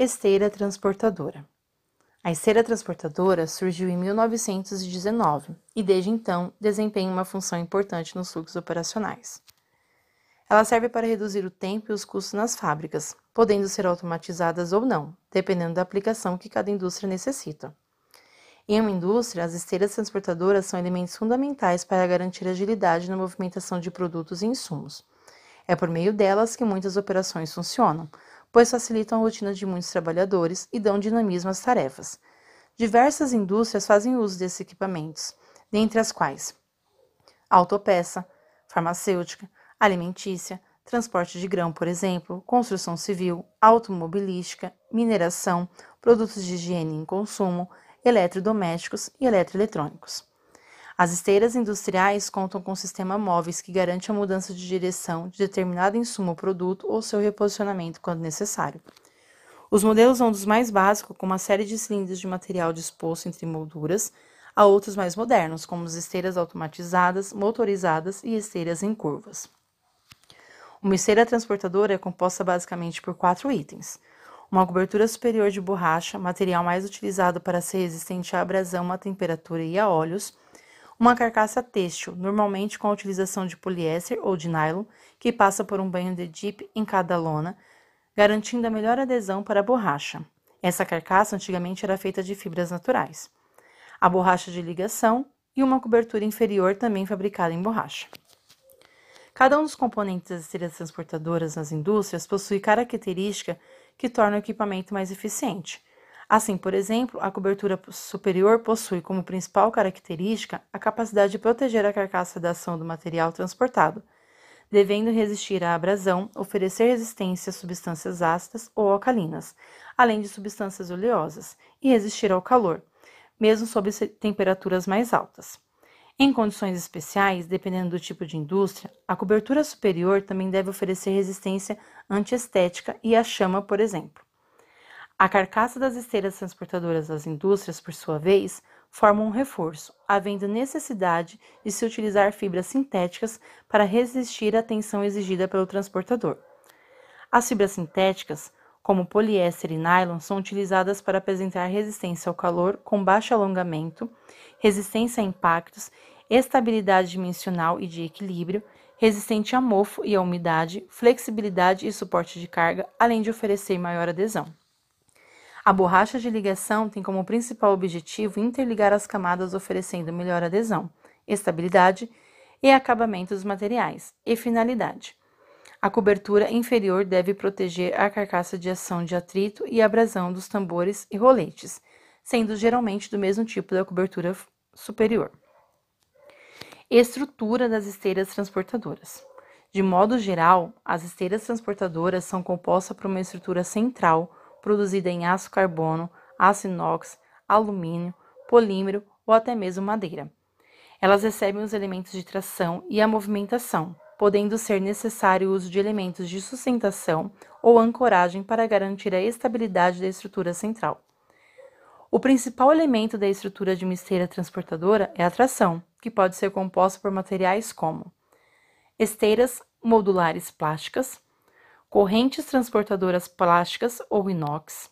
Esteira transportadora. A esteira transportadora surgiu em 1919 e, desde então, desempenha uma função importante nos fluxos operacionais. Ela serve para reduzir o tempo e os custos nas fábricas, podendo ser automatizadas ou não, dependendo da aplicação que cada indústria necessita. Em uma indústria, as esteiras transportadoras são elementos fundamentais para garantir agilidade na movimentação de produtos e insumos. É por meio delas que muitas operações funcionam, pois facilitam a rotina de muitos trabalhadores e dão dinamismo às tarefas. Diversas indústrias fazem uso desses equipamentos, dentre as quais autopeça, farmacêutica, alimentícia, transporte de grão, por exemplo, construção civil, automobilística, mineração, produtos de higiene e consumo, eletrodomésticos e eletroeletrônicos. As esteiras industriais contam com sistema móveis que garante a mudança de direção de determinado insumo ou produto ou seu reposicionamento quando necessário. Os modelos vão dos mais básicos, com uma série de cilindros de material disposto entre molduras, a outros mais modernos, como as esteiras automatizadas, motorizadas e esteiras em curvas. Uma esteira transportadora é composta basicamente por quatro itens: uma cobertura superior de borracha, material mais utilizado para ser resistente à abrasão, à temperatura e a óleos, uma carcaça têxtil, normalmente com a utilização de poliéster ou de nylon, que passa por um banho de dip em cada lona, garantindo a melhor adesão para a borracha. Essa carcaça antigamente era feita de fibras naturais. A borracha de ligação e uma cobertura inferior também fabricada em borracha. Cada um dos componentes das esteiras transportadoras nas indústrias possui característica que torna o equipamento mais eficiente. Assim, por exemplo, a cobertura superior possui como principal característica a capacidade de proteger a carcaça da ação do material transportado, devendo resistir à abrasão, oferecer resistência a substâncias ácidas ou alcalinas, além de substâncias oleosas, e resistir ao calor, mesmo sob temperaturas mais altas. Em condições especiais, dependendo do tipo de indústria, a cobertura superior também deve oferecer resistência antiestética e à chama, por exemplo. A carcaça das esteiras transportadoras das indústrias, por sua vez, forma um reforço, havendo necessidade de se utilizar fibras sintéticas para resistir à tensão exigida pelo transportador. As fibras sintéticas, como poliéster e nylon, são utilizadas para apresentar resistência ao calor com baixo alongamento, resistência a impactos, estabilidade dimensional e de equilíbrio, resistente a mofo e à umidade, flexibilidade e suporte de carga, além de oferecer maior adesão. A borracha de ligação tem como principal objetivo interligar as camadas, oferecendo melhor adesão, estabilidade e acabamento dos materiais, e finalidade. A cobertura inferior deve proteger a carcaça de ação de atrito e abrasão dos tambores e roletes, sendo geralmente do mesmo tipo da cobertura superior. Estrutura das esteiras transportadoras. De modo geral, as esteiras transportadoras são compostas por uma estrutura central produzida em aço carbono, aço inox, alumínio, polímero ou até mesmo madeira. Elas recebem os elementos de tração e a movimentação, podendo ser necessário o uso de elementos de sustentação ou ancoragem para garantir a estabilidade da estrutura central. O principal elemento da estrutura de uma esteira transportadora é a tração, que pode ser composta por materiais como esteiras modulares plásticas, correntes transportadoras plásticas ou inox,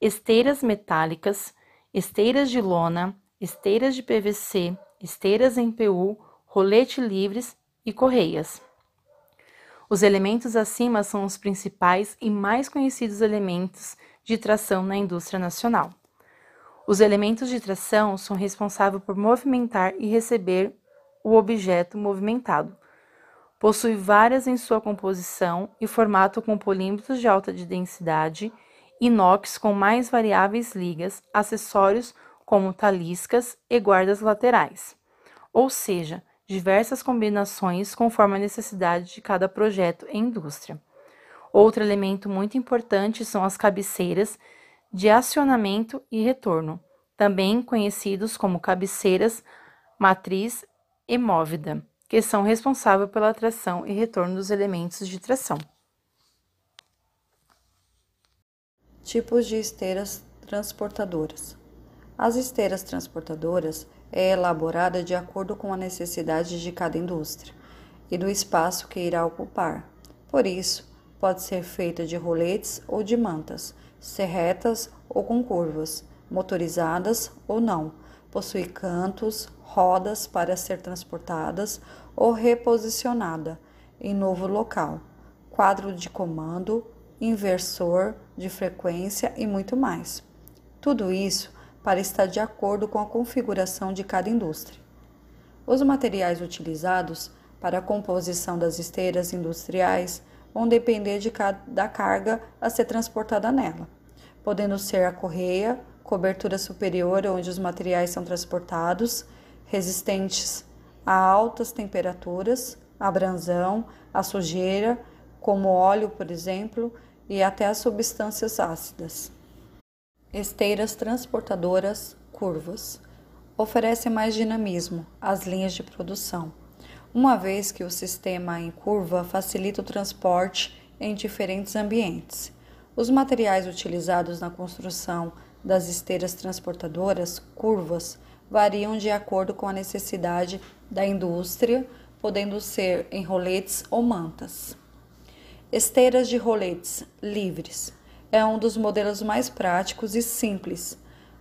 esteiras metálicas, esteiras de lona, esteiras de PVC, esteiras em PU, rolete livres e correias. Os elementos acima são os principais e mais conhecidos elementos de tração na indústria nacional. Os elementos de tração são responsáveis por movimentar e receber o objeto movimentado. Possui várias em sua composição e formato com polímetros de alta densidade, inox com mais variáveis ligas, acessórios como taliscas e guardas laterais. Ou seja, diversas combinações conforme a necessidade de cada projeto e indústria. Outro elemento muito importante são as cabeceiras de acionamento e retorno, também conhecidos como cabeceiras matriz e móvida, que são responsáveis pela tração e retorno dos elementos de tração. Tipos de esteiras transportadoras. As esteiras transportadoras é elaborada de acordo com a necessidade de cada indústria e do espaço que irá ocupar. Por isso, pode ser feita de roletes ou de mantas, ser retas ou com curvas, motorizadas ou não, possui cantos, rodas para ser transportadas ou reposicionada em novo local, quadro de comando, inversor de frequência e muito mais. Tudo isso para estar de acordo com a configuração de cada indústria. Os materiais utilizados para a composição das esteiras industriais vão depender de cada carga a ser transportada nela, podendo ser a correia, cobertura superior onde os materiais são transportados, resistentes a altas temperaturas, a branzão, a sujeira, como óleo, por exemplo, e até as substâncias ácidas. Esteiras transportadoras curvas oferecem mais dinamismo às linhas de produção, uma vez que o sistema em curva facilita o transporte em diferentes ambientes. Os materiais utilizados na construção das esteiras transportadoras curvas variam de acordo com a necessidade da indústria, podendo ser em roletes ou mantas. Esteiras de roletes livres é um dos modelos mais práticos e simples,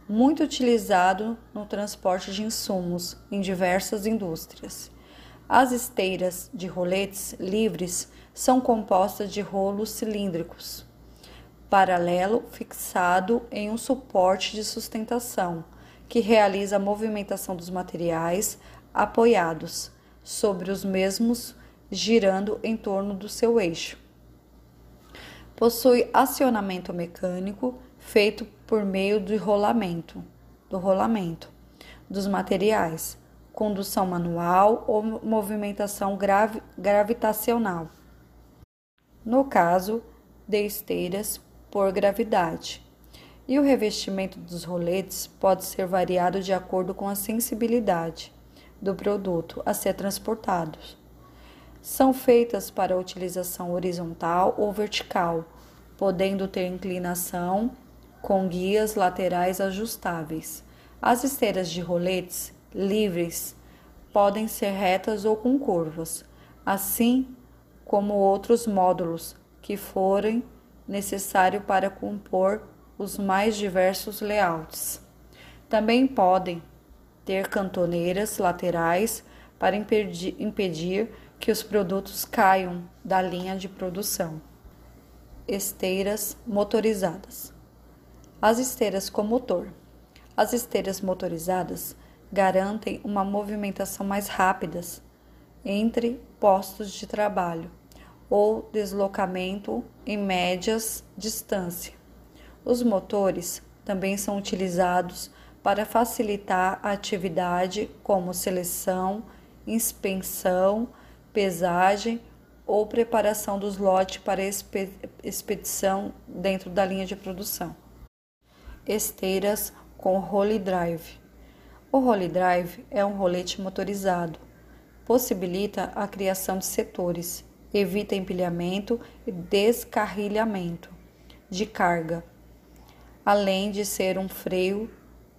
muito utilizado no transporte de insumos em diversas indústrias. As esteiras de roletes livres são compostas de rolos cilíndricos, paralelo fixado em um suporte de sustentação, que realiza a movimentação dos materiais apoiados sobre os mesmos, girando em torno do seu eixo. Possui acionamento mecânico feito por meio do rolamento, do rolamento dos materiais, condução manual ou movimentação gravi gravitacional. No caso de esteiras por gravidade. E o revestimento dos roletes pode ser variado de acordo com a sensibilidade do produto a ser transportado são feitas para utilização horizontal ou vertical, podendo ter inclinação com guias laterais ajustáveis. As esteiras de roletes livres podem ser retas ou com curvas, assim como outros módulos que forem necessário para compor os mais diversos layouts. Também podem ter cantoneiras laterais para impedir, impedir que os produtos caiam da linha de produção. Esteiras motorizadas. As esteiras com motor. As esteiras motorizadas garantem uma movimentação mais rápida entre postos de trabalho ou deslocamento em médias distância. Os motores também são utilizados para facilitar a atividade como seleção, inspeção, pesagem ou preparação dos lotes para expedição dentro da linha de produção. Esteiras com Holy Drive. O Holy Drive é um rolete motorizado. Possibilita a criação de setores, evita empilhamento e descarrilhamento de carga, além de ser um freio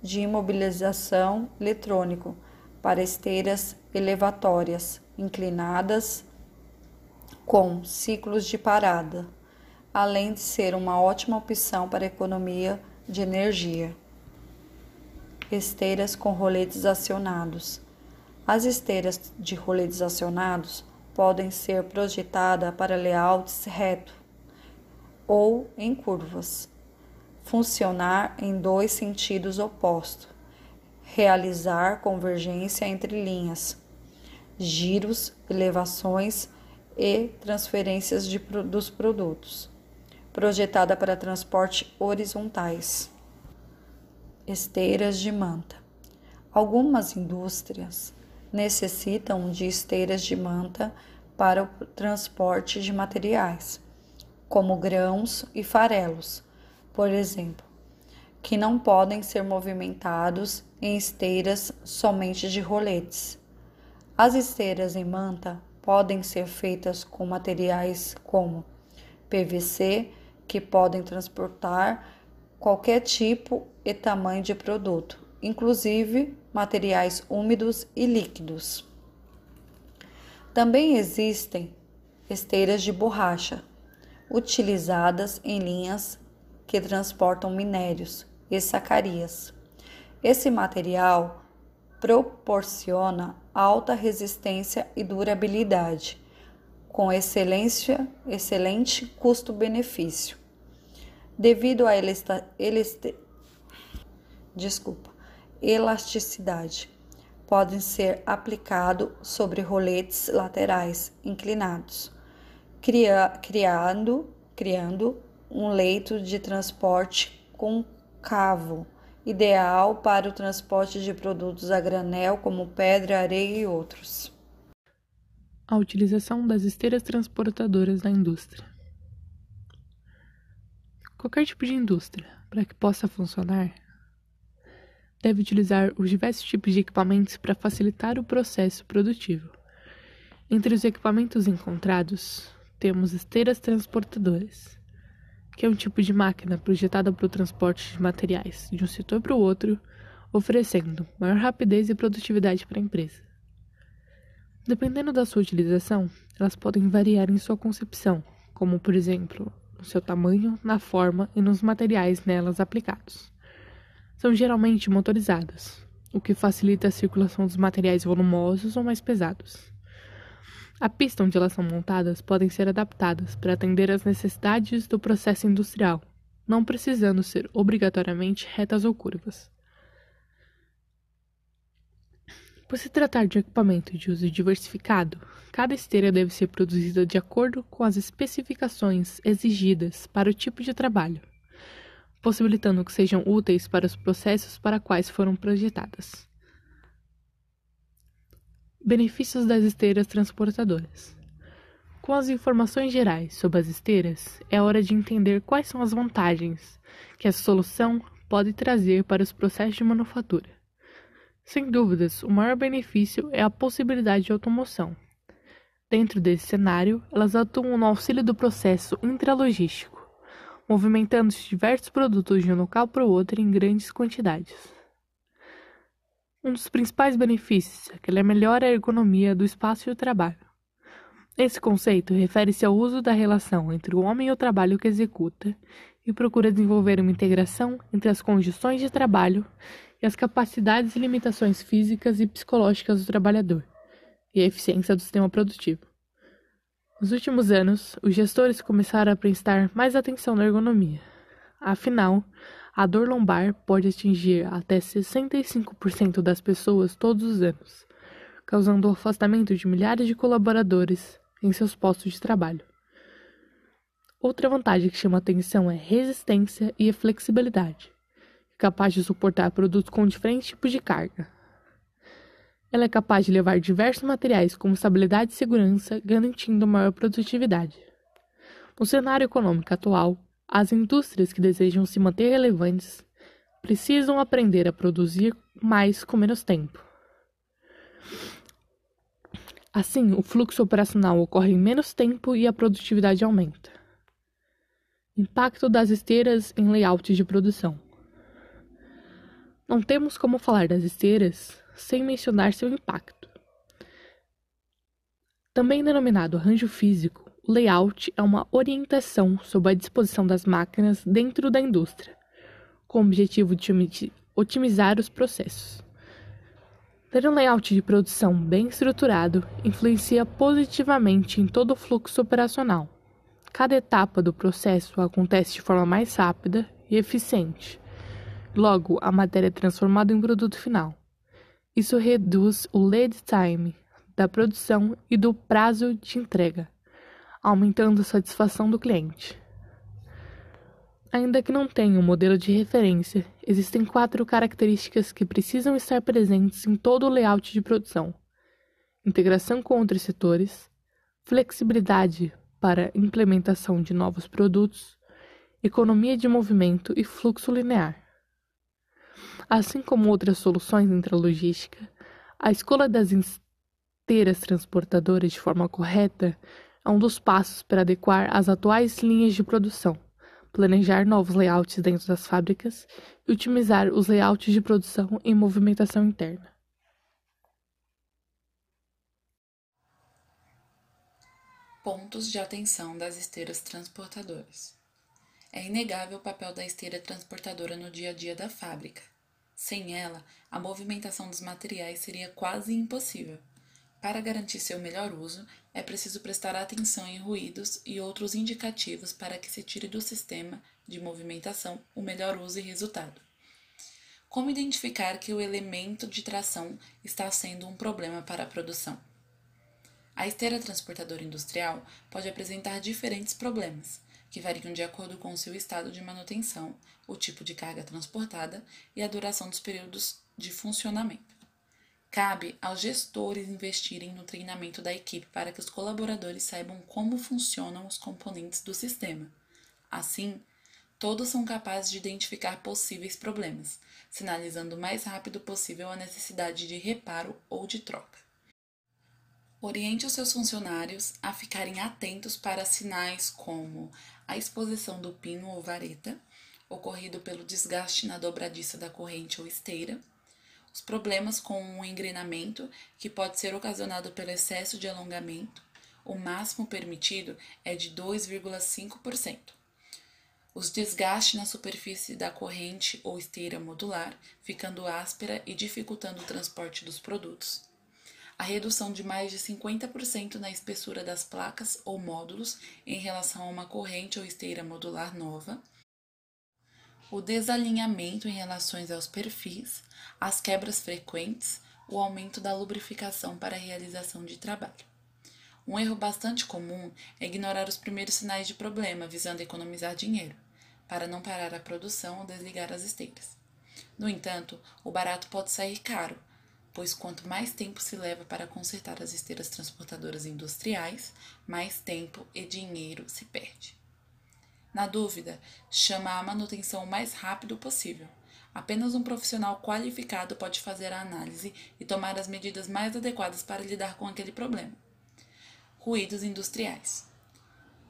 de imobilização eletrônico para esteiras elevatórias inclinadas com ciclos de parada, além de ser uma ótima opção para economia de energia. Esteiras com roletes acionados. As esteiras de roletes acionados podem ser projetadas para layouts reto ou em curvas. Funcionar em dois sentidos opostos. Realizar convergência entre linhas giros, elevações e transferências de, dos produtos. Projetada para transporte horizontais. Esteiras de manta. Algumas indústrias necessitam de esteiras de manta para o transporte de materiais, como grãos e farelos, por exemplo, que não podem ser movimentados em esteiras somente de roletes. As esteiras em manta podem ser feitas com materiais como PVC, que podem transportar qualquer tipo e tamanho de produto, inclusive materiais úmidos e líquidos. Também existem esteiras de borracha, utilizadas em linhas que transportam minérios e sacarias. Esse material proporciona alta resistência e durabilidade, com excelência, excelente custo-benefício. Devido à elasta, eleste, desculpa, elasticidade, podem ser aplicados sobre roletes laterais inclinados, cria, criando, criando um leito de transporte concavo ideal para o transporte de produtos a granel, como pedra, areia e outros. A utilização das esteiras transportadoras na indústria. Qualquer tipo de indústria, para que possa funcionar, deve utilizar os diversos tipos de equipamentos para facilitar o processo produtivo. Entre os equipamentos encontrados, temos esteiras transportadoras, que é um tipo de máquina projetada para o transporte de materiais de um setor para o outro, oferecendo maior rapidez e produtividade para a empresa. Dependendo da sua utilização, elas podem variar em sua concepção, como por exemplo, no seu tamanho, na forma e nos materiais nelas aplicados. São geralmente motorizadas, o que facilita a circulação dos materiais volumosos ou mais pesados. A pista onde elas são montadas podem ser adaptadas para atender às necessidades do processo industrial, não precisando ser obrigatoriamente retas ou curvas. Por se tratar de equipamento de uso diversificado, cada esteira deve ser produzida de acordo com as especificações exigidas para o tipo de trabalho, possibilitando que sejam úteis para os processos para quais foram projetadas. Benefícios das esteiras transportadoras. Com as informações gerais sobre as esteiras, é hora de entender quais são as vantagens que essa solução pode trazer para os processos de manufatura. Sem dúvidas, o maior benefício é a possibilidade de automoção. Dentro desse cenário, elas atuam no auxílio do processo intralogístico, movimentando diversos produtos de um local para o outro em grandes quantidades. Um dos principais benefícios é que ela melhora a ergonomia do espaço e o trabalho. Esse conceito refere-se ao uso da relação entre o homem e o trabalho que executa e procura desenvolver uma integração entre as condições de trabalho e as capacidades e limitações físicas e psicológicas do trabalhador e a eficiência do sistema produtivo. Nos últimos anos, os gestores começaram a prestar mais atenção na ergonomia. Afinal, a dor lombar pode atingir até 65% das pessoas todos os anos, causando o afastamento de milhares de colaboradores em seus postos de trabalho. Outra vantagem que chama atenção é resistência e flexibilidade, capaz de suportar produtos com diferentes tipos de carga. Ela é capaz de levar diversos materiais com estabilidade e segurança, garantindo maior produtividade. No cenário econômico atual, as indústrias que desejam se manter relevantes precisam aprender a produzir mais com menos tempo. Assim, o fluxo operacional ocorre em menos tempo e a produtividade aumenta. Impacto das esteiras em layouts de produção. Não temos como falar das esteiras sem mencionar seu impacto. Também denominado arranjo físico, o layout é uma orientação sobre a disposição das máquinas dentro da indústria, com o objetivo de otimizar os processos. Ter um layout de produção bem estruturado influencia positivamente em todo o fluxo operacional. Cada etapa do processo acontece de forma mais rápida e eficiente. Logo, a matéria é transformada em produto final. Isso reduz o lead time da produção e do prazo de entrega aumentando a satisfação do cliente. Ainda que não tenha um modelo de referência, existem quatro características que precisam estar presentes em todo o layout de produção: integração com outros setores, flexibilidade para implementação de novos produtos, economia de movimento e fluxo linear. Assim como outras soluções intralogística, a escolha das esteiras transportadoras de forma correta é um dos passos para adequar as atuais linhas de produção, planejar novos layouts dentro das fábricas e otimizar os layouts de produção em movimentação interna. Pontos de atenção das esteiras transportadoras. É inegável o papel da esteira transportadora no dia a dia da fábrica. Sem ela, a movimentação dos materiais seria quase impossível. Para garantir seu melhor uso, é preciso prestar atenção em ruídos e outros indicativos para que se tire do sistema de movimentação o melhor uso e resultado. Como identificar que o elemento de tração está sendo um problema para a produção? A esteira transportadora industrial pode apresentar diferentes problemas, que variam de acordo com o seu estado de manutenção, o tipo de carga transportada e a duração dos períodos de funcionamento. Cabe aos gestores investirem no treinamento da equipe para que os colaboradores saibam como funcionam os componentes do sistema. Assim, todos são capazes de identificar possíveis problemas, sinalizando o mais rápido possível a necessidade de reparo ou de troca. Oriente os seus funcionários a ficarem atentos para sinais como a exposição do pino ou vareta, ocorrido pelo desgaste na dobradiça da corrente ou esteira, os problemas com o engrenamento, que pode ser ocasionado pelo excesso de alongamento, o máximo permitido é de 2,5%. Os desgastes na superfície da corrente ou esteira modular, ficando áspera e dificultando o transporte dos produtos a redução de mais de 50% na espessura das placas ou módulos em relação a uma corrente ou esteira modular nova, o desalinhamento em relação aos perfis, as quebras frequentes, o aumento da lubrificação para a realização de trabalho. Um erro bastante comum é ignorar os primeiros sinais de problema, visando economizar dinheiro, para não parar a produção ou desligar as esteiras. No entanto, o barato pode sair caro, pois quanto mais tempo se leva para consertar as esteiras transportadoras industriais, mais tempo e dinheiro se perde. Na dúvida, chama a manutenção o mais rápido possível. Apenas um profissional qualificado pode fazer a análise e tomar as medidas mais adequadas para lidar com aquele problema. Ruídos industriais.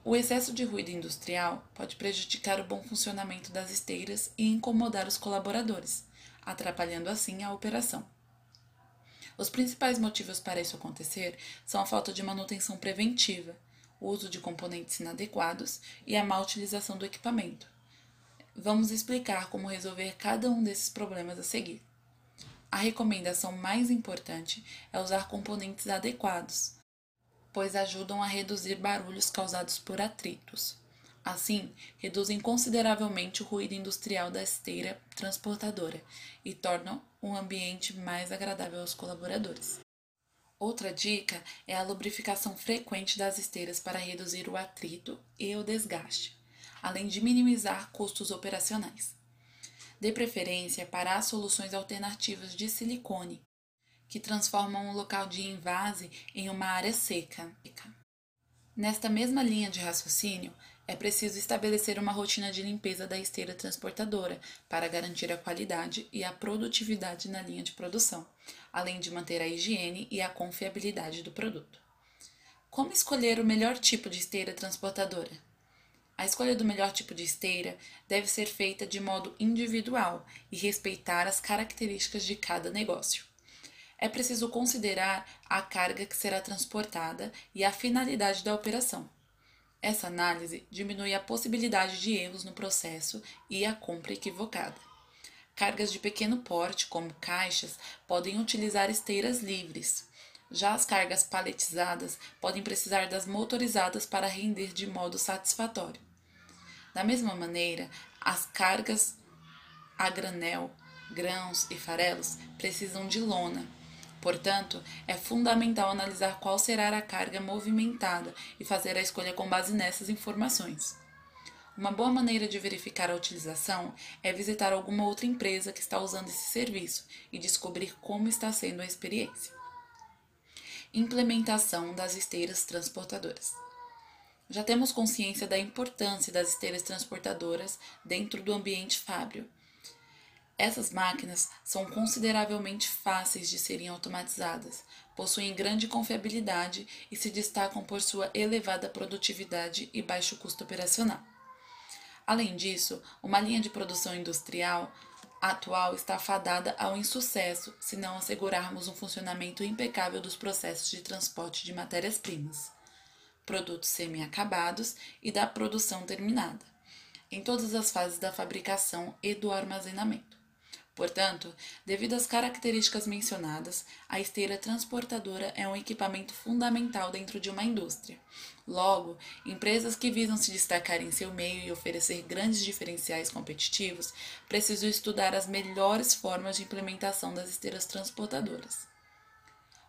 O excesso de ruído industrial pode prejudicar o bom funcionamento das esteiras e incomodar os colaboradores, atrapalhando assim a operação. Os principais motivos para isso acontecer são a falta de manutenção preventiva, o uso de componentes inadequados e a má utilização do equipamento. Vamos explicar como resolver cada um desses problemas a seguir. A recomendação mais importante é usar componentes adequados, pois ajudam a reduzir barulhos causados por atritos. Assim, reduzem consideravelmente o ruído industrial da esteira transportadora e tornam um ambiente mais agradável aos colaboradores. Outra dica é a lubrificação frequente das esteiras para reduzir o atrito e o desgaste, além de minimizar custos operacionais. Dê preferência para as soluções alternativas de silicone, que transformam o local de invase em uma área seca. Nesta mesma linha de raciocínio, é preciso estabelecer uma rotina de limpeza da esteira transportadora para garantir a qualidade e a produtividade na linha de produção, além de manter a higiene e a confiabilidade do produto. Como escolher o melhor tipo de esteira transportadora? A escolha do melhor tipo de esteira deve ser feita de modo individual e respeitar as características de cada negócio. É preciso considerar a carga que será transportada e a finalidade da operação essa análise diminui a possibilidade de erros no processo e a compra equivocada. Cargas de pequeno porte, como caixas, podem utilizar esteiras livres. Já as cargas paletizadas podem precisar das motorizadas para render de modo satisfatório. Da mesma maneira, as cargas a granel, grãos e farelos precisam de lona, Portanto, é fundamental analisar qual será a carga movimentada e fazer a escolha com base nessas informações. Uma boa maneira de verificar a utilização é visitar alguma outra empresa que está usando esse serviço e descobrir como está sendo a experiência. Implementação das esteiras transportadoras. Já temos consciência da importância das esteiras transportadoras dentro do ambiente fábrio essas máquinas são consideravelmente fáceis de serem automatizadas, possuem grande confiabilidade e se destacam por sua elevada produtividade e baixo custo operacional. Além disso, uma linha de produção industrial atual está fadada ao insucesso se não assegurarmos um funcionamento impecável dos processos de transporte de matérias-primas. produtos semi-acabados e da produção terminada, em todas as fases da fabricação e do armazenamento. Portanto, devido às características mencionadas, a esteira transportadora é um equipamento fundamental dentro de uma indústria. Logo, empresas que visam se destacar em seu meio e oferecer grandes diferenciais competitivos precisam estudar as melhores formas de implementação das esteiras transportadoras.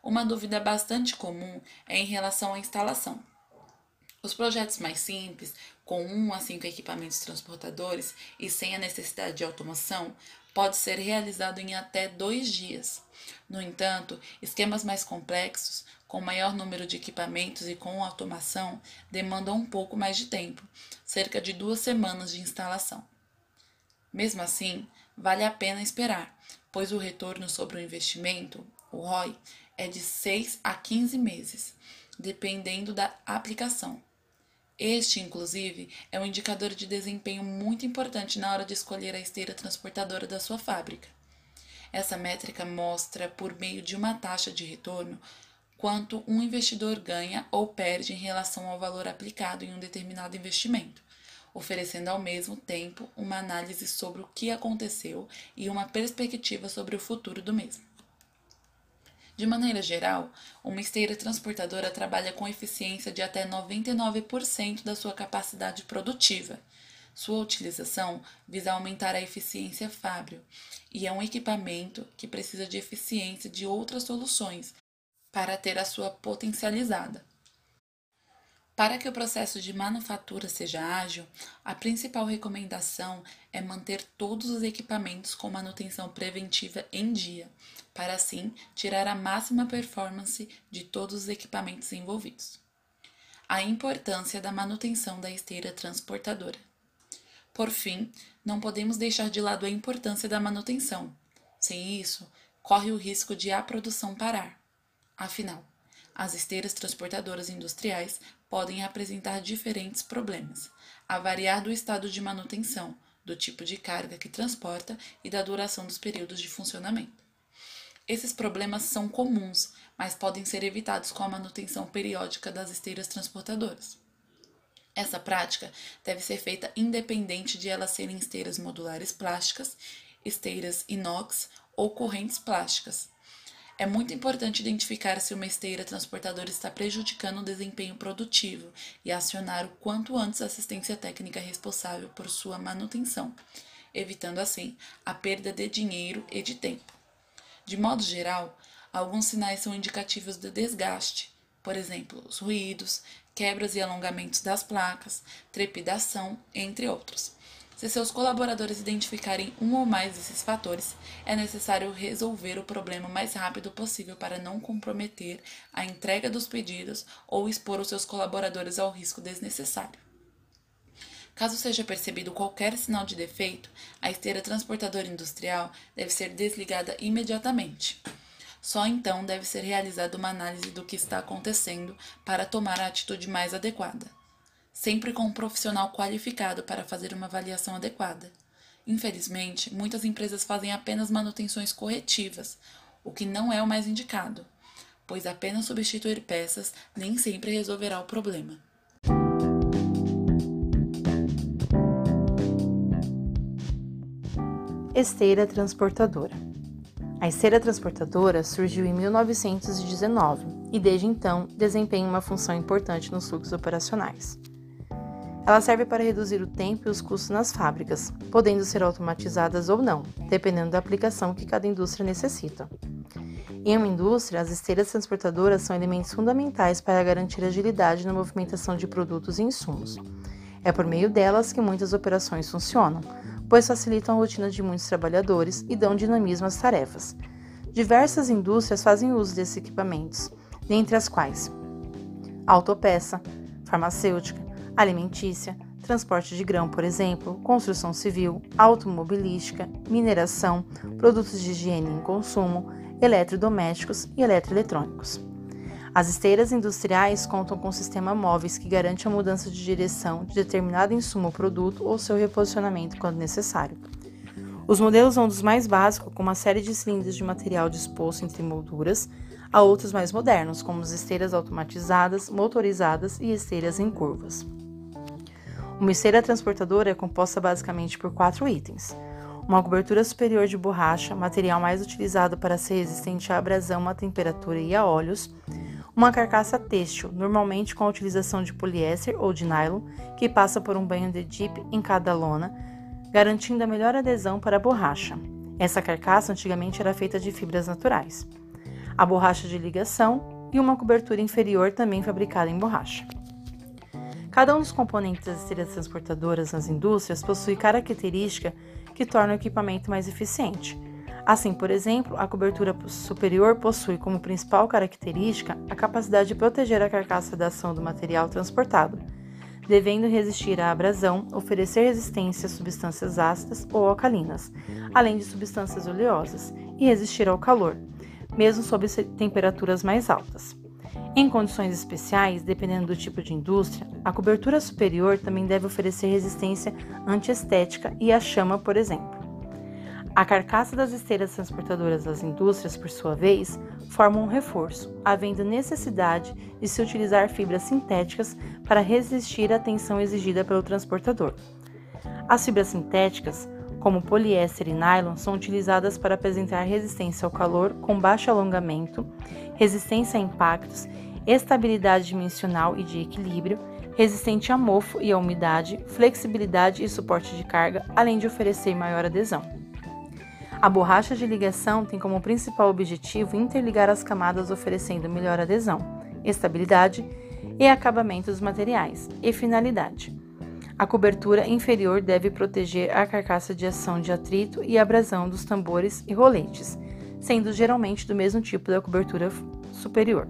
Uma dúvida bastante comum é em relação à instalação. Os projetos mais simples, com 1 a 5 equipamentos transportadores e sem a necessidade de automação, pode ser realizado em até dois dias. No entanto, esquemas mais complexos, com maior número de equipamentos e com automação, demandam um pouco mais de tempo, cerca de duas semanas de instalação. Mesmo assim, vale a pena esperar, pois o retorno sobre o investimento, o ROI, é de 6 a 15 meses, dependendo da aplicação. Este, inclusive, é um indicador de desempenho muito importante na hora de escolher a esteira transportadora da sua fábrica. Essa métrica mostra, por meio de uma taxa de retorno, quanto um investidor ganha ou perde em relação ao valor aplicado em um determinado investimento, oferecendo ao mesmo tempo uma análise sobre o que aconteceu e uma perspectiva sobre o futuro do mesmo. De maneira geral, uma esteira transportadora trabalha com eficiência de até 99% da sua capacidade produtiva. Sua utilização visa aumentar a eficiência fábrio e é um equipamento que precisa de eficiência de outras soluções para ter a sua potencializada. Para que o processo de manufatura seja ágil, a principal recomendação é manter todos os equipamentos com manutenção preventiva em dia, para assim tirar a máxima performance de todos os equipamentos envolvidos. A importância da manutenção da esteira transportadora. Por fim, não podemos deixar de lado a importância da manutenção. Sem isso, corre o risco de a produção parar. Afinal, as esteiras transportadoras industriais podem apresentar diferentes problemas, a variar do estado de manutenção, do tipo de carga que transporta e da duração dos períodos de funcionamento. Esses problemas são comuns, mas podem ser evitados com a manutenção periódica das esteiras transportadoras. Essa prática deve ser feita independente de elas serem esteiras modulares plásticas, esteiras inox ou correntes plásticas, é muito importante identificar se uma esteira transportadora está prejudicando o desempenho produtivo e acionar o quanto antes a assistência técnica responsável por sua manutenção, evitando assim a perda de dinheiro e de tempo. De modo geral, alguns sinais são indicativos de desgaste, por exemplo, os ruídos, quebras e alongamentos das placas, trepidação, entre outros. Se seus colaboradores identificarem um ou mais desses fatores, é necessário resolver o problema o mais rápido possível para não comprometer a entrega dos pedidos ou expor os seus colaboradores ao risco desnecessário. Caso seja percebido qualquer sinal de defeito, a esteira transportadora industrial deve ser desligada imediatamente. Só então deve ser realizada uma análise do que está acontecendo para tomar a atitude mais adequada sempre com um profissional qualificado para fazer uma avaliação adequada. Infelizmente, muitas empresas fazem apenas manutenções corretivas, o que não é o mais indicado, pois apenas substituir peças nem sempre resolverá o problema. Esteira transportadora. A esteira transportadora surgiu em 1919 e, desde então, desempenha uma função importante nos fluxos operacionais. Ela serve para reduzir o tempo e os custos nas fábricas, podendo ser automatizadas ou não, dependendo da aplicação que cada indústria necessita. Em uma indústria, as esteiras transportadoras são elementos fundamentais para garantir agilidade na movimentação de produtos e insumos. É por meio delas que muitas operações funcionam, pois facilitam a rotina de muitos trabalhadores e dão dinamismo às tarefas. Diversas indústrias fazem uso desses equipamentos, dentre as quais autopeça, farmacêutica, alimentícia, transporte de grão, por exemplo, construção civil, automobilística, mineração, produtos de higiene e consumo, eletrodomésticos e eletroeletrônicos. As esteiras industriais contam com sistema móveis que garante a mudança de direção de determinado insumo ou produto ou seu reposicionamento quando necessário. Os modelos vão dos mais básicos, com uma série de cilindros de material disposto entre molduras, a outros mais modernos, como as esteiras automatizadas, motorizadas e esteiras em curvas. Uma esteira transportadora é composta basicamente por quatro itens: uma cobertura superior de borracha, material mais utilizado para ser resistente à abrasão, à temperatura e a óleos, uma carcaça têxtil, normalmente com a utilização de poliéster ou de nylon, que passa por um banho de dip em cada lona, garantindo a melhor adesão para a borracha. Essa carcaça antigamente era feita de fibras naturais. A borracha de ligação e uma cobertura inferior também fabricada em borracha. Cada um dos componentes das esteiras transportadoras nas indústrias possui característica que torna o equipamento mais eficiente. Assim, por exemplo, a cobertura superior possui como principal característica a capacidade de proteger a carcaça da ação do material transportado, devendo resistir à abrasão, oferecer resistência a substâncias ácidas ou alcalinas, além de substâncias oleosas, e resistir ao calor, mesmo sob temperaturas mais altas. Em condições especiais, dependendo do tipo de indústria, a cobertura superior também deve oferecer resistência antiestética e à chama, por exemplo. A carcaça das esteiras transportadoras das indústrias, por sua vez, forma um reforço, havendo necessidade de se utilizar fibras sintéticas para resistir à tensão exigida pelo transportador. As fibras sintéticas, como poliéster e nylon, são utilizadas para apresentar resistência ao calor com baixo alongamento, resistência a impactos estabilidade dimensional e de equilíbrio, resistente a mofo e à umidade, flexibilidade e suporte de carga, além de oferecer maior adesão. A borracha de ligação tem como principal objetivo interligar as camadas, oferecendo melhor adesão, estabilidade e acabamento dos materiais, e finalidade. A cobertura inferior deve proteger a carcaça de ação de atrito e abrasão dos tambores e roletes, sendo geralmente do mesmo tipo da cobertura superior.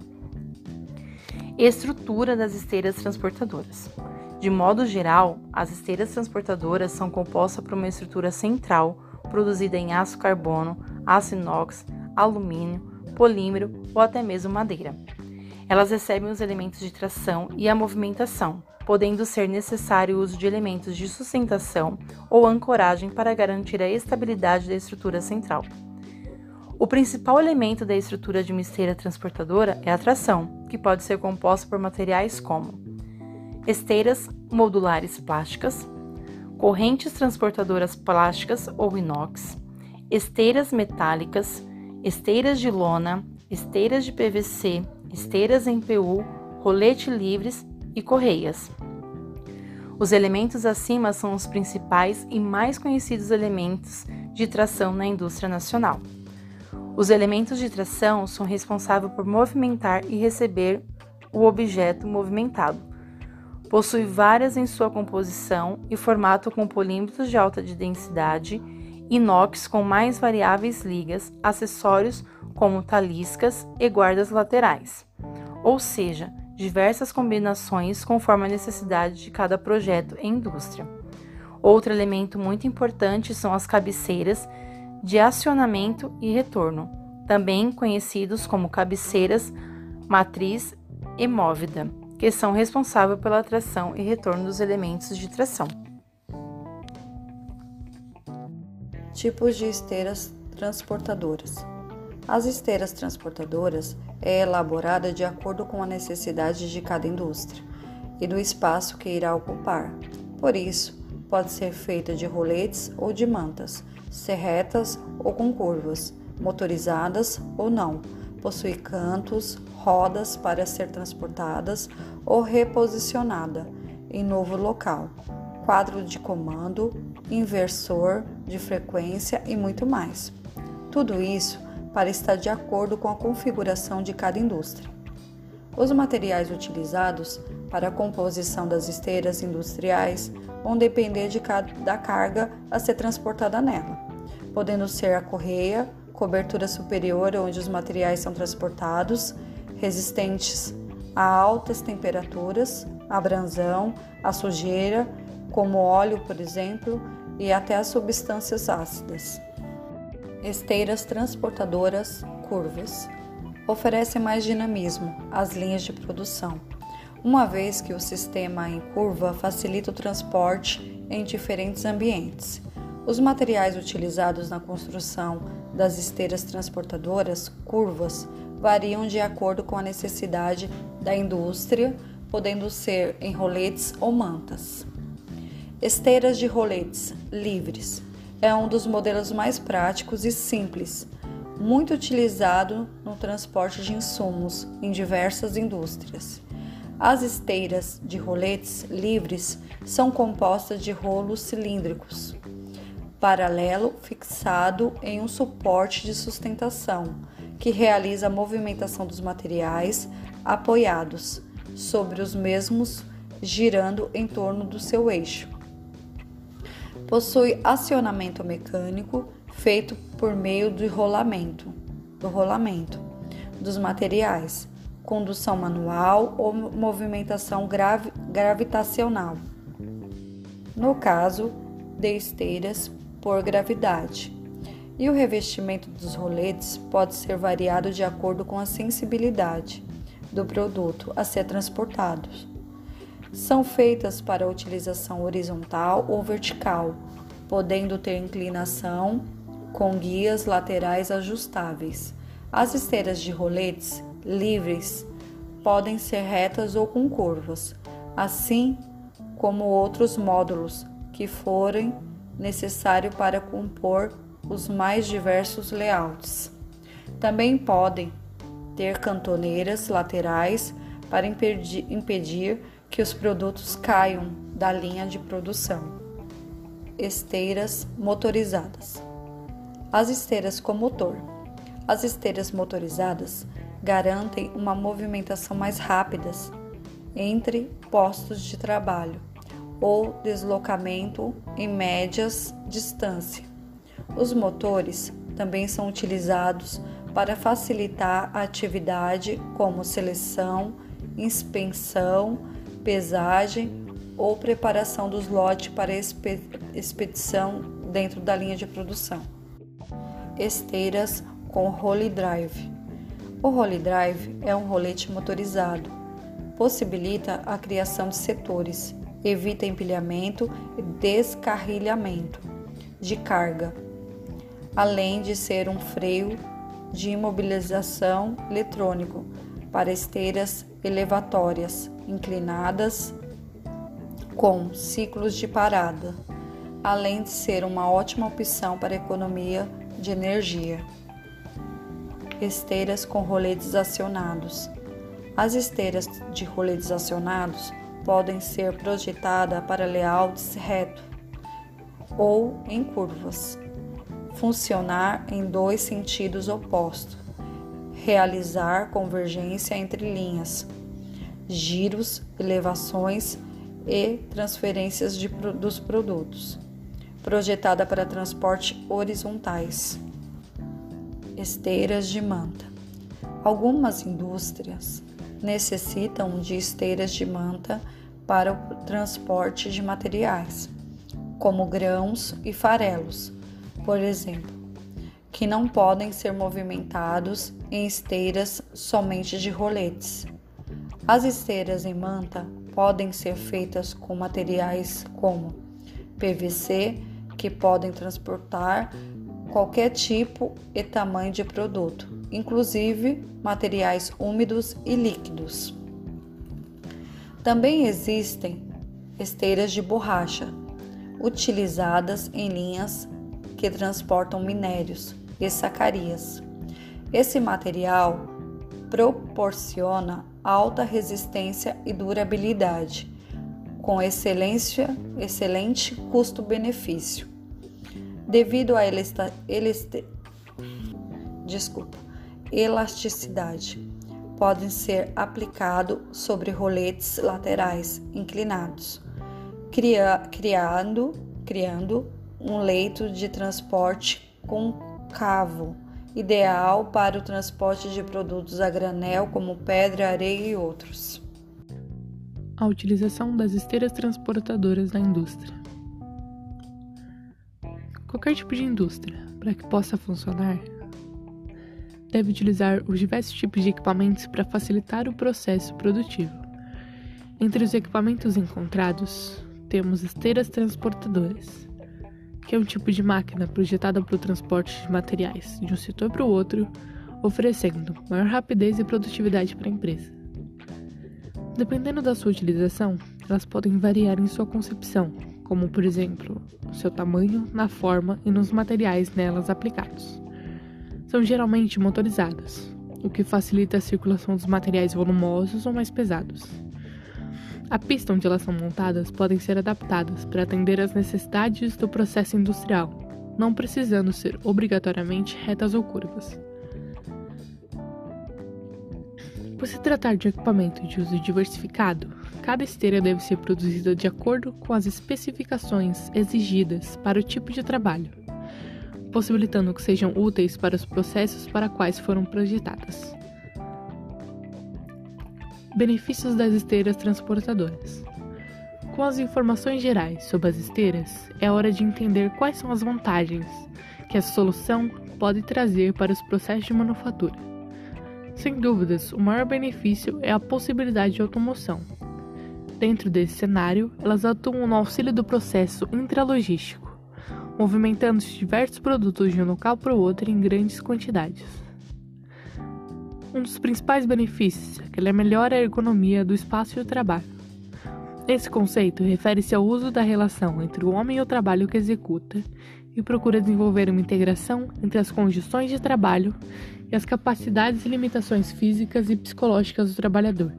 Estrutura das esteiras transportadoras. De modo geral, as esteiras transportadoras são compostas por uma estrutura central produzida em aço carbono, aço inox, alumínio, polímero ou até mesmo madeira. Elas recebem os elementos de tração e a movimentação, podendo ser necessário o uso de elementos de sustentação ou ancoragem para garantir a estabilidade da estrutura central. O principal elemento da estrutura de uma esteira transportadora é a tração, que pode ser composta por materiais como esteiras modulares plásticas, correntes transportadoras plásticas ou inox, esteiras metálicas, esteiras de lona, esteiras de PVC, esteiras em PU, rolete livres e correias. Os elementos acima são os principais e mais conhecidos elementos de tração na indústria nacional. Os elementos de tração são responsáveis por movimentar e receber o objeto movimentado. Possui várias em sua composição e formato com polímetros de alta densidade, inox com mais variáveis ligas, acessórios como taliscas e guardas laterais. Ou seja, diversas combinações conforme a necessidade de cada projeto e indústria. Outro elemento muito importante são as cabeceiras de acionamento e retorno, também conhecidos como cabeceiras, matriz e móvida, que são responsáveis pela tração e retorno dos elementos de tração. Tipos de esteiras transportadoras. As esteiras transportadoras é elaborada de acordo com a necessidade de cada indústria e do espaço que irá ocupar. Por isso, pode ser feita de roletes ou de mantas, ser retas ou com curvas, motorizadas ou não, possui cantos, rodas para ser transportadas ou reposicionada em novo local, quadro de comando, inversor de frequência e muito mais. Tudo isso para estar de acordo com a configuração de cada indústria. Os materiais utilizados para a composição das esteiras industriais vão depender de cada, da carga a ser transportada nela, podendo ser a correia, cobertura superior onde os materiais são transportados, resistentes a altas temperaturas, a branzão, a sujeira, como óleo, por exemplo, e até as substâncias ácidas. Esteiras transportadoras curvas oferecem mais dinamismo às linhas de produção uma vez que o sistema em curva facilita o transporte em diferentes ambientes. Os materiais utilizados na construção das esteiras transportadoras curvas variam de acordo com a necessidade da indústria, podendo ser em roletes ou mantas. Esteiras de roletes livres é um dos modelos mais práticos e simples, muito utilizado no transporte de insumos em diversas indústrias. As esteiras de roletes livres são compostas de rolos cilíndricos, paralelo fixado em um suporte de sustentação, que realiza a movimentação dos materiais apoiados sobre os mesmos, girando em torno do seu eixo. Possui acionamento mecânico feito por meio do rolamento, do rolamento dos materiais, condução manual ou movimentação gravi gravitacional. No caso de esteiras por gravidade. E o revestimento dos roletes pode ser variado de acordo com a sensibilidade do produto a ser transportado são feitas para utilização horizontal ou vertical, podendo ter inclinação com guias laterais ajustáveis. As esteiras de roletes livres podem ser retas ou com curvas, assim como outros módulos que forem necessário para compor os mais diversos layouts. Também podem ter cantoneiras laterais para impedir, impedir que os produtos caiam da linha de produção. Esteiras motorizadas. As esteiras com motor. As esteiras motorizadas garantem uma movimentação mais rápida entre postos de trabalho ou deslocamento em médias distância. Os motores também são utilizados para facilitar a atividade como seleção, inspeção, pesagem ou preparação dos lotes para expedição dentro da linha de produção. Esteiras com Holy Drive. O Holy Drive é um rolete motorizado. Possibilita a criação de setores, evita empilhamento e descarrilhamento de carga, além de ser um freio de imobilização eletrônico para esteiras elevatórias inclinadas com ciclos de parada, além de ser uma ótima opção para economia de energia. Esteiras com roletes acionados. As esteiras de roletes acionados podem ser projetadas para layouts reto ou em curvas. Funcionar em dois sentidos opostos. Realizar convergência entre linhas giros, elevações e transferências de, dos produtos. Projetada para transporte horizontais. Esteiras de manta. Algumas indústrias necessitam de esteiras de manta para o transporte de materiais, como grãos e farelos, por exemplo, que não podem ser movimentados em esteiras somente de roletes. As esteiras em manta podem ser feitas com materiais como PVC, que podem transportar qualquer tipo e tamanho de produto, inclusive materiais úmidos e líquidos. Também existem esteiras de borracha, utilizadas em linhas que transportam minérios e sacarias. Esse material proporciona alta resistência e durabilidade, com excelência, excelente custo-benefício. Devido à desculpa, elasticidade, podem ser aplicados sobre roletes laterais inclinados, cria, criando, criando um leito de transporte concavo ideal para o transporte de produtos a granel, como pedra, areia e outros. A utilização das esteiras transportadoras na indústria. Qualquer tipo de indústria, para que possa funcionar, deve utilizar os diversos tipos de equipamentos para facilitar o processo produtivo. Entre os equipamentos encontrados, temos esteiras transportadoras que é um tipo de máquina projetada para o transporte de materiais de um setor para o outro oferecendo maior rapidez e produtividade para a empresa. Dependendo da sua utilização, elas podem variar em sua concepção, como por exemplo, seu tamanho, na forma e nos materiais nelas aplicados. São geralmente motorizadas, o que facilita a circulação dos materiais volumosos ou mais pesados. A pista onde elas são montadas podem ser adaptadas para atender às necessidades do processo industrial, não precisando ser obrigatoriamente retas ou curvas. Por se tratar de equipamento de uso diversificado, cada esteira deve ser produzida de acordo com as especificações exigidas para o tipo de trabalho, possibilitando que sejam úteis para os processos para quais foram projetadas. Benefícios das esteiras transportadoras. Com as informações gerais sobre as esteiras, é hora de entender quais são as vantagens que essa solução pode trazer para os processos de manufatura. Sem dúvidas, o maior benefício é a possibilidade de automoção. Dentro desse cenário, elas atuam no auxílio do processo intralogístico, movimentando diversos produtos de um local para o outro em grandes quantidades. Um dos principais benefícios é que ela melhora a ergonomia do espaço e o trabalho. Esse conceito refere-se ao uso da relação entre o homem e o trabalho que executa e procura desenvolver uma integração entre as condições de trabalho e as capacidades e limitações físicas e psicológicas do trabalhador,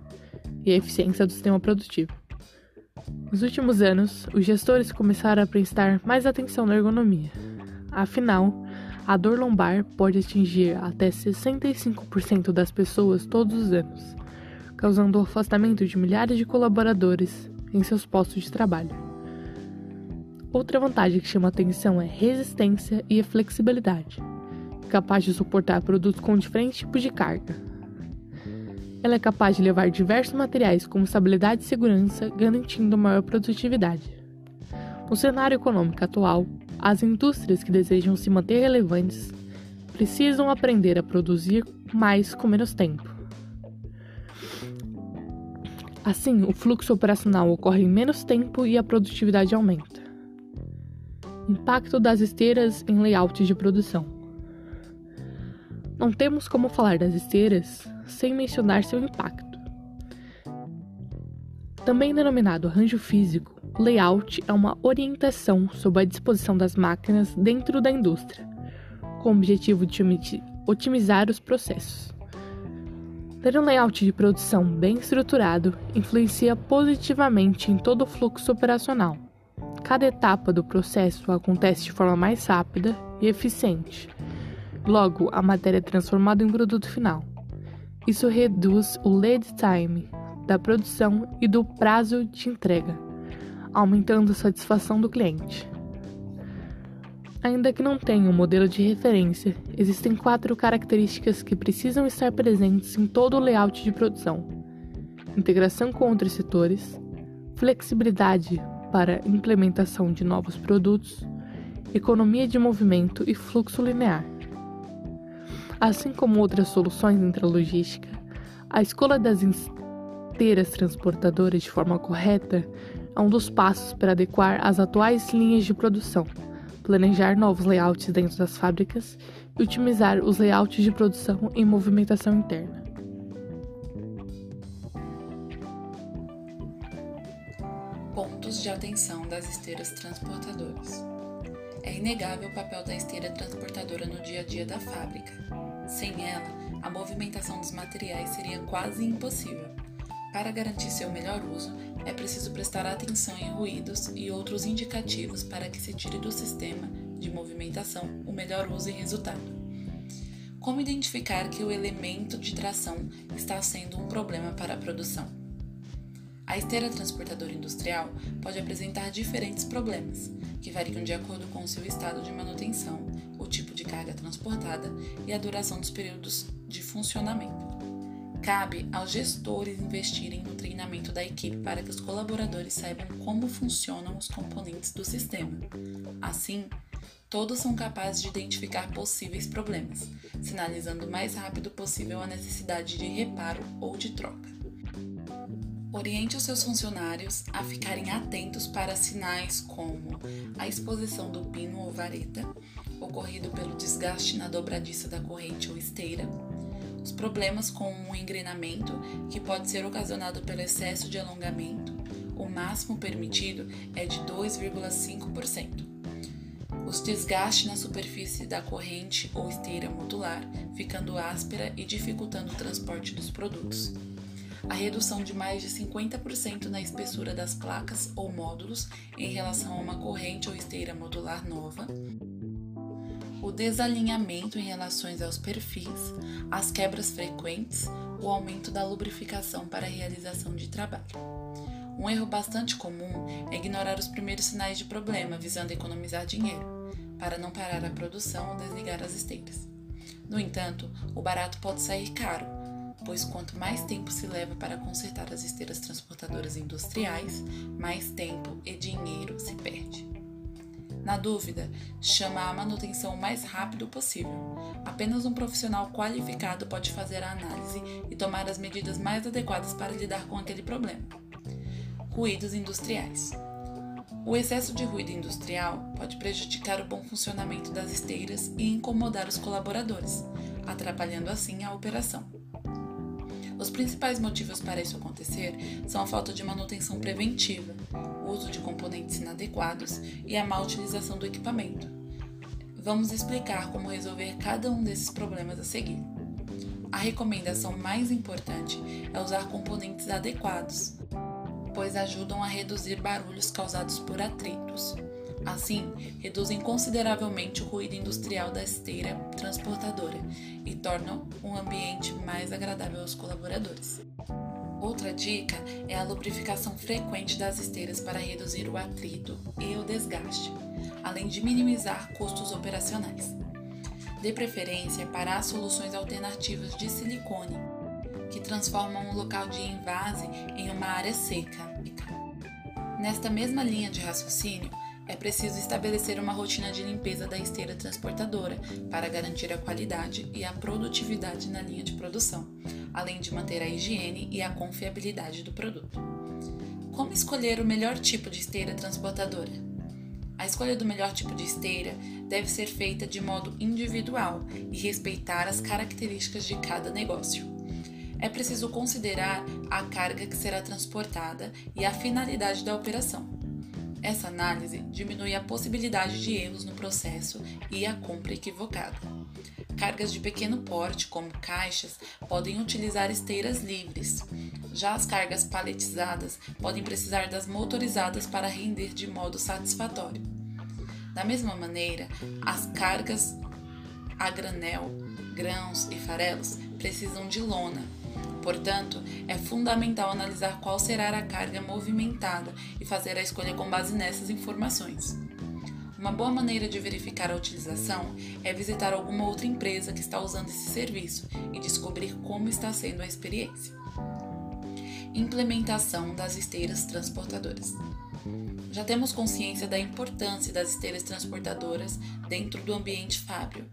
e a eficiência do sistema produtivo. Nos últimos anos, os gestores começaram a prestar mais atenção na ergonomia. Afinal, a dor lombar pode atingir até 65% das pessoas todos os anos, causando o afastamento de milhares de colaboradores em seus postos de trabalho. Outra vantagem que chama atenção é resistência e flexibilidade capaz de suportar produtos com diferentes tipos de carga. Ela é capaz de levar diversos materiais com estabilidade e segurança, garantindo maior produtividade. No cenário econômico atual, as indústrias que desejam se manter relevantes precisam aprender a produzir mais com menos tempo. Assim, o fluxo operacional ocorre em menos tempo e a produtividade aumenta. Impacto das esteiras em layouts de produção. Não temos como falar das esteiras sem mencionar seu impacto. Também denominado arranjo físico, layout é uma orientação sobre a disposição das máquinas dentro da indústria, com o objetivo de otimizar os processos. Ter um layout de produção bem estruturado influencia positivamente em todo o fluxo operacional. Cada etapa do processo acontece de forma mais rápida e eficiente Logo, a matéria é transformada em produto final. Isso reduz o lead time da produção e do prazo de entrega, aumentando a satisfação do cliente. Ainda que não tenha um modelo de referência, existem quatro características que precisam estar presentes em todo o layout de produção: integração com outros setores, flexibilidade para implementação de novos produtos, economia de movimento e fluxo linear. Assim como outras soluções intralogística, a escolha das esteiras transportadoras de forma correta é um dos passos para adequar as atuais linhas de produção, planejar novos layouts dentro das fábricas e otimizar os layouts de produção em movimentação interna. Pontos de atenção das esteiras transportadoras. É inegável o papel da esteira transportadora no dia a dia da fábrica. Sem ela, a movimentação dos materiais seria quase impossível. Para garantir seu melhor uso, é preciso prestar atenção em ruídos e outros indicativos para que se tire do sistema de movimentação o melhor uso e resultado. Como identificar que o elemento de tração está sendo um problema para a produção? A esteira transportadora industrial pode apresentar diferentes problemas, que variam de acordo com seu estado de manutenção, carga transportada e a duração dos períodos de funcionamento. Cabe aos gestores investirem no treinamento da equipe para que os colaboradores saibam como funcionam os componentes do sistema. Assim, todos são capazes de identificar possíveis problemas, sinalizando o mais rápido possível a necessidade de reparo ou de troca. Oriente os seus funcionários a ficarem atentos para sinais como a exposição do pino ou vareta, ocorrido pelo desgaste na dobradiça da corrente ou esteira, os problemas com o engrenamento, que pode ser ocasionado pelo excesso de alongamento, o máximo permitido é de 2,5%. Os desgastes na superfície da corrente ou esteira modular, ficando áspera e dificultando o transporte dos produtos. A redução de mais de 50% na espessura das placas ou módulos em relação a uma corrente ou esteira modular nova o desalinhamento em relação aos perfis, as quebras frequentes, o aumento da lubrificação para a realização de trabalho. Um erro bastante comum é ignorar os primeiros sinais de problema, visando economizar dinheiro, para não parar a produção ou desligar as esteiras. No entanto, o barato pode sair caro, pois quanto mais tempo se leva para consertar as esteiras transportadoras industriais, mais tempo e dinheiro se perde. Na dúvida, chama a manutenção o mais rápido possível. Apenas um profissional qualificado pode fazer a análise e tomar as medidas mais adequadas para lidar com aquele problema. Ruídos industriais. O excesso de ruído industrial pode prejudicar o bom funcionamento das esteiras e incomodar os colaboradores, atrapalhando assim a operação. Os principais motivos para isso acontecer são a falta de manutenção preventiva, uso de componentes inadequados e a má utilização do equipamento. Vamos explicar como resolver cada um desses problemas a seguir. A recomendação mais importante é usar componentes adequados, pois ajudam a reduzir barulhos causados por atritos. Assim, reduzem consideravelmente o ruído industrial da esteira transportadora tornam o ambiente mais agradável aos colaboradores. Outra dica é a lubrificação frequente das esteiras para reduzir o atrito e o desgaste, além de minimizar custos operacionais. Dê preferência para as soluções alternativas de silicone, que transformam um local de invase em uma área seca. Nesta mesma linha de raciocínio, é preciso estabelecer uma rotina de limpeza da esteira transportadora para garantir a qualidade e a produtividade na linha de produção, além de manter a higiene e a confiabilidade do produto. Como escolher o melhor tipo de esteira transportadora? A escolha do melhor tipo de esteira deve ser feita de modo individual e respeitar as características de cada negócio. É preciso considerar a carga que será transportada e a finalidade da operação. Essa análise diminui a possibilidade de erros no processo e a compra equivocada. Cargas de pequeno porte, como caixas, podem utilizar esteiras livres. Já as cargas paletizadas podem precisar das motorizadas para render de modo satisfatório. Da mesma maneira, as cargas a granel, grãos e farelos precisam de lona, Portanto, é fundamental analisar qual será a carga movimentada e fazer a escolha com base nessas informações. Uma boa maneira de verificar a utilização é visitar alguma outra empresa que está usando esse serviço e descobrir como está sendo a experiência. Implementação das esteiras transportadoras. Já temos consciência da importância das esteiras transportadoras dentro do ambiente fábio.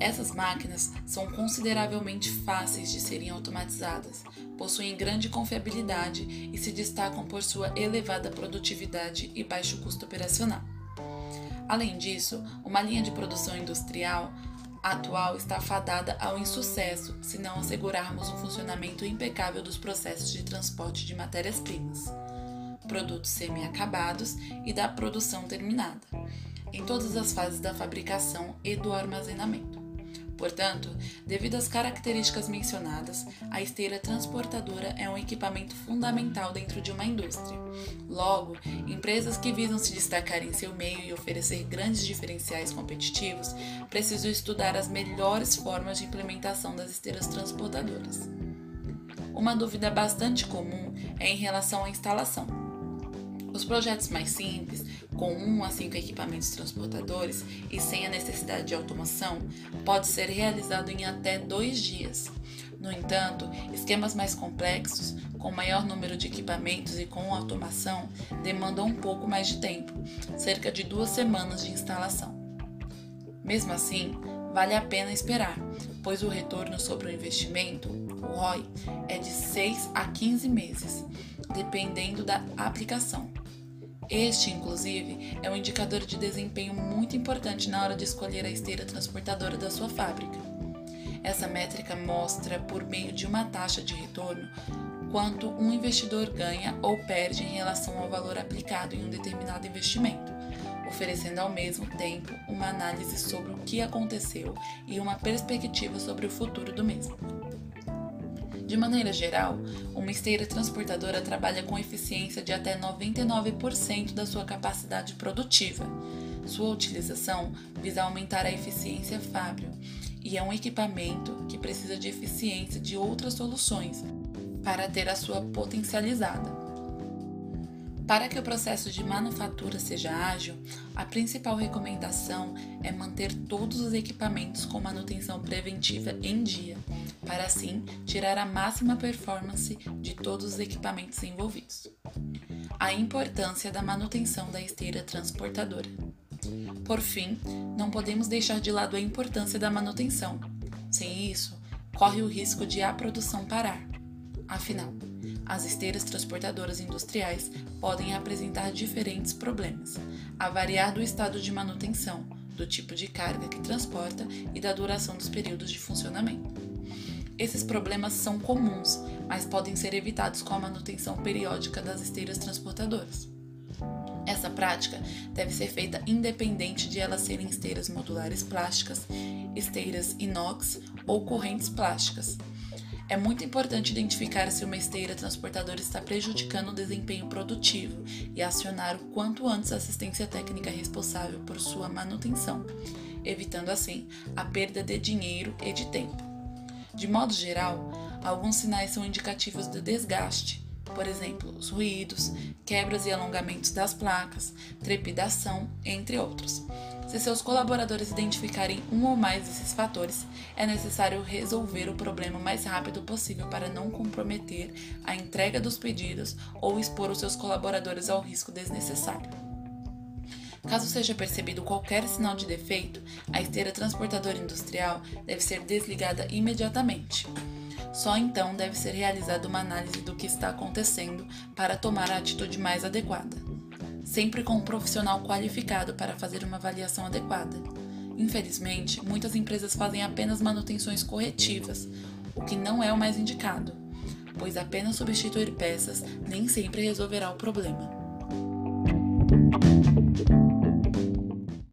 Essas máquinas são consideravelmente fáceis de serem automatizadas, possuem grande confiabilidade e se destacam por sua elevada produtividade e baixo custo operacional. Além disso, uma linha de produção industrial atual está fadada ao insucesso se não assegurarmos um funcionamento impecável dos processos de transporte de matérias-primas, produtos semi-acabados e da produção terminada, em todas as fases da fabricação e do armazenamento. Portanto, devido às características mencionadas, a esteira transportadora é um equipamento fundamental dentro de uma indústria. Logo, empresas que visam se destacar em seu meio e oferecer grandes diferenciais competitivos precisam estudar as melhores formas de implementação das esteiras transportadoras. Uma dúvida bastante comum é em relação à instalação. Os projetos mais simples com um a cinco equipamentos transportadores e sem a necessidade de automação, pode ser realizado em até dois dias. No entanto, esquemas mais complexos, com maior número de equipamentos e com automação, demandam um pouco mais de tempo, cerca de duas semanas de instalação. Mesmo assim, vale a pena esperar, pois o retorno sobre o investimento O ROI é de 6 a 15 meses, dependendo da aplicação. Este, inclusive, é um indicador de desempenho muito importante na hora de escolher a esteira transportadora da sua fábrica. Essa métrica mostra, por meio de uma taxa de retorno, quanto um investidor ganha ou perde em relação ao valor aplicado em um determinado investimento, oferecendo ao mesmo tempo uma análise sobre o que aconteceu e uma perspectiva sobre o futuro do mesmo. De maneira geral, uma esteira transportadora trabalha com eficiência de até 99% da sua capacidade produtiva. Sua utilização visa aumentar a eficiência fábio e é um equipamento que precisa de eficiência de outras soluções para ter a sua potencializada. Para que o processo de manufatura seja ágil, a principal recomendação é manter todos os equipamentos com manutenção preventiva em dia, para assim tirar a máxima performance de todos os equipamentos envolvidos. A importância da manutenção da esteira transportadora. Por fim, não podemos deixar de lado a importância da manutenção. Sem isso, corre o risco de a produção parar. Afinal, as esteiras transportadoras industriais podem apresentar diferentes problemas, a variar do estado de manutenção, do tipo de carga que transporta e da duração dos períodos de funcionamento. Esses problemas são comuns, mas podem ser evitados com a manutenção periódica das esteiras transportadoras. Essa prática deve ser feita independente de elas serem esteiras modulares plásticas, esteiras inox ou correntes plásticas, é muito importante identificar se uma esteira transportadora está prejudicando o desempenho produtivo e acionar o quanto antes a assistência técnica responsável por sua manutenção, evitando assim a perda de dinheiro e de tempo. De modo geral, alguns sinais são indicativos de desgaste, por exemplo, os ruídos, quebras e alongamentos das placas, trepidação, entre outros. Se seus colaboradores identificarem um ou mais desses fatores, é necessário resolver o problema o mais rápido possível para não comprometer a entrega dos pedidos ou expor os seus colaboradores ao risco desnecessário. Caso seja percebido qualquer sinal de defeito, a esteira transportadora industrial deve ser desligada imediatamente. Só então deve ser realizada uma análise do que está acontecendo para tomar a atitude mais adequada sempre com um profissional qualificado para fazer uma avaliação adequada. Infelizmente, muitas empresas fazem apenas manutenções corretivas, o que não é o mais indicado, pois apenas substituir peças nem sempre resolverá o problema.